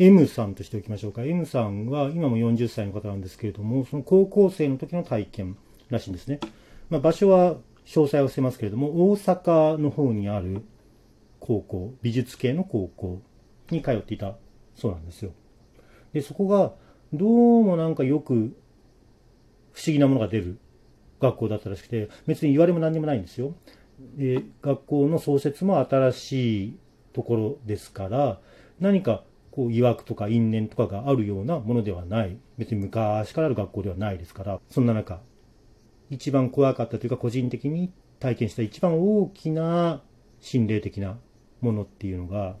M さんとしておきましょうか。M さんは今も40歳の方なんですけれども、その高校生の時の体験らしいんですね。まあ、場所は詳細は伏せますけれども、大阪の方にある高校、美術系の高校に通っていたそうなんですよ。で、そこがどうもなんかよく不思議なものが出る学校だったらしくて、別に言われも何にもないんですよ。で学校の創設も新しいところですから、何かこう、曰くとか因縁とかがあるようなものではない。別に昔からある学校ではないですから、そんな中、一番怖かったというか、個人的に体験した一番大きな心霊的なものっていうのが、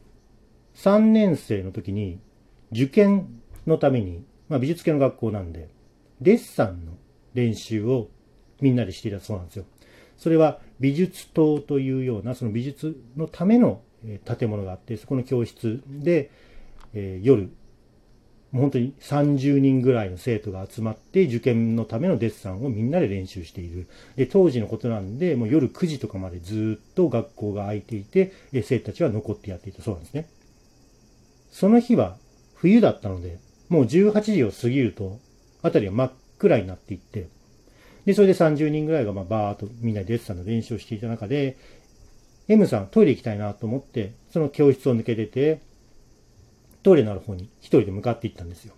3年生の時に受験のために、まあ美術系の学校なんで、デッサンの練習をみんなでしていたそうなんですよ。それは美術棟というような、その美術のための建物があって、そこの教室で、えー、夜、本当に30人ぐらいの生徒が集まって受験のためのデッサンをみんなで練習している。で当時のことなんで、もう夜9時とかまでずっと学校が空いていて、え生徒たちは残ってやっていたそうなんですね。その日は冬だったので、もう18時を過ぎると、あたりは真っ暗になっていって、で、それで30人ぐらいがまあバーっとみんなでデッサンの練習をしていた中で、M さんトイレ行きたいなと思って、その教室を抜け出て、トイレのある方に一人で向かっていったんですよ。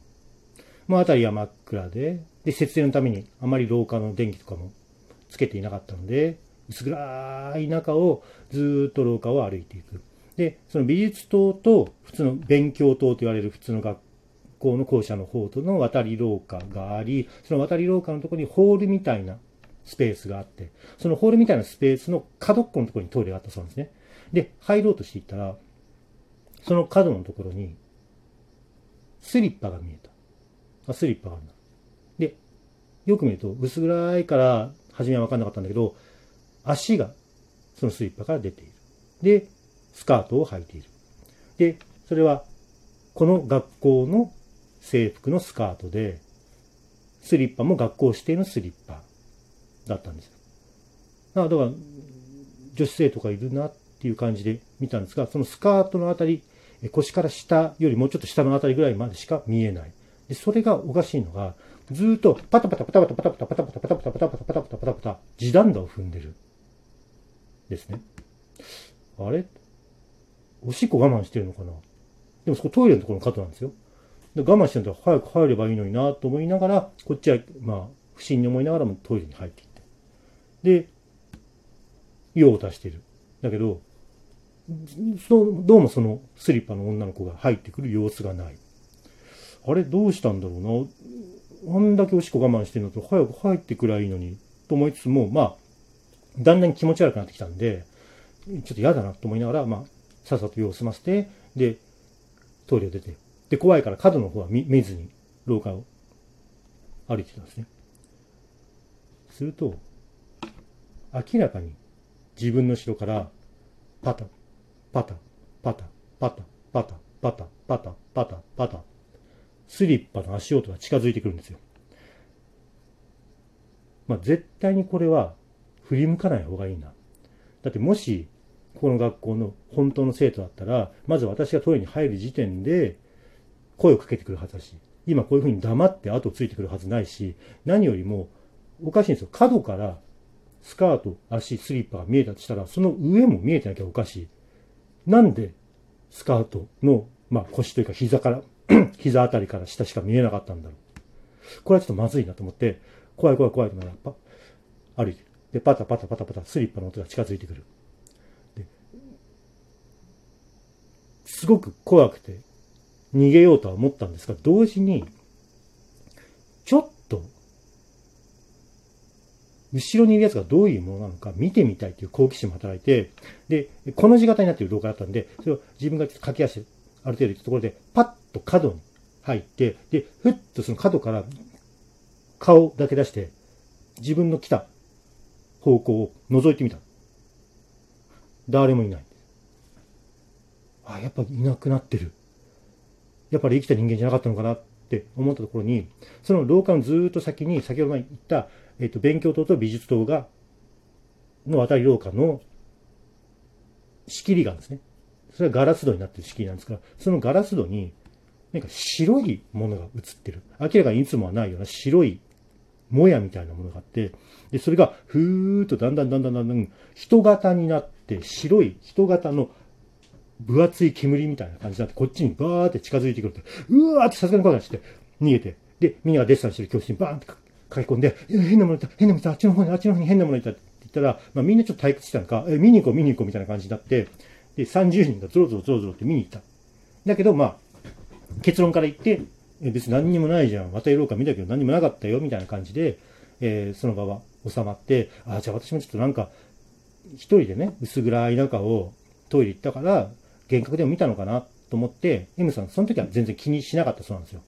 もう辺りは真っ暗で、で、節電のためにあまり廊下の電気とかもつけていなかったので、薄暗い中をずっと廊下を歩いていく。で、その美術棟と普通の勉強棟と言われる普通の学校の校舎の方との渡り廊下があり、その渡り廊下のところにホールみたいなスペースがあって、そのホールみたいなスペースの角っこのところにトイレがあったそうなんですね。で、入ろうとしていったら、その角のところにスリッパが見えた。あ、スリッパがあるな。で、よく見ると、薄暗いから、初めは分かんなかったんだけど、足がそのスリッパから出ている。で、スカートを履いている。で、それは、この学校の制服のスカートで、スリッパも学校指定のスリッパだったんですよ。だから、女子生徒がいるなっていう感じで見たんですが、そのスカートのあたり、腰から下よりもうちょっと下のあたりぐらいまでしか見えない。で、それがおかしいのが、ずっとパタパタパタパタパタパタパタパタパタパタパタパタパタパタパタパタ地団打を踏んでる。ですね。あれおしっこ我慢してるのかなでもそこトイレのところの角なんですよ。で我慢してるんだ早く入ればいいのになと思いながら、こっちは、まあ、不審に思いながらもトイレに入っていって。で、用を足してる。だけど、どうもそのスリッパの女の子が入ってくる様子がない。あれどうしたんだろうな。あんだけおしっこ我慢してるのと早く入ってくりゃいいのに、と思いつつも、まあ、だんだん気持ち悪くなってきたんで、ちょっと嫌だなと思いながら、まあ、さっさと用を済ませて、で、トイレを出て、で、怖いから角の方は見見ずに廊下を歩いてたんですね。すると、明らかに自分の後ろからパタパタ、パタ、パタ、パタ、パタ、パタ、パタ、パタ、スリッパの足音が近づいてくるんですよ。まあ、絶対にこれは振り向かない方がいいな。だってもし、この学校の本当の生徒だったら、まず私がトイレに入る時点で声をかけてくるはずだし、今こういうふうに黙って後をついてくるはずないし、何よりもおかしいんですよ。角からスカート、足、スリッパが見えたとしたら、その上も見えてなきゃおかしい。なんでスカートの、まあ、腰というか膝から 膝あたりから下しか見えなかったんだろう。これはちょっとまずいなと思って、怖い怖い怖いと思った、歩いてる。で、パタパタパタパタ、スリッパの音が近づいてくる。すごく怖くて、逃げようとは思ったんですが、同時に、ちょっ後ろにいるやつがどういうものなのか見てみたいという好奇心も働いて、で、この字型になっている動画だったんで、それを自分が駆け足、ある程度行ったところで、パッと角に入って、で、ふっとその角から顔だけ出して、自分の来た方向を覗いてみた。誰もいない。あ、やっぱいなくなってる。やっぱり生きた人間じゃなかったのかなって思ったところに、その廊下のずっと先に、先ほど言った、えっ、と、勉強棟と美術棟が、の渡り廊下の仕切りがあるんですね。それはガラス戸になってる仕切りなんですが、そのガラス戸になんか白いものが映ってる。明らかにいつもはないような白いもやみたいなものがあって、で、それがふーっとだんだんだんだんだんだん人型になって、白い人型の分厚い煙みたいな感じになって、こっちにバーって近づいてくると、うわーってさすがに怖くなって逃げて、で、みんながデッサンしてる教室にバーンって書き込んで、変なものいた、変なものいた、あっちの方に、あっちの方に変なものいたって言ったら、まあみんなちょっと退屈したのか、え、見に行こう、見に行こうみたいな感じになって、で、30人がゾロゾロゾロゾロって見に行った。だけど、まあ、結論から言って、え別に何にもないじゃん。またやろうか見たけど何にもなかったよ、みたいな感じで、えー、その場は収まって、あ、じゃあ私もちょっとなんか、一人でね、薄暗い中をトイレ行ったから、幻覚でも見たのかなと思って、M さん、その時は全然気にしなかったそうなんですよ。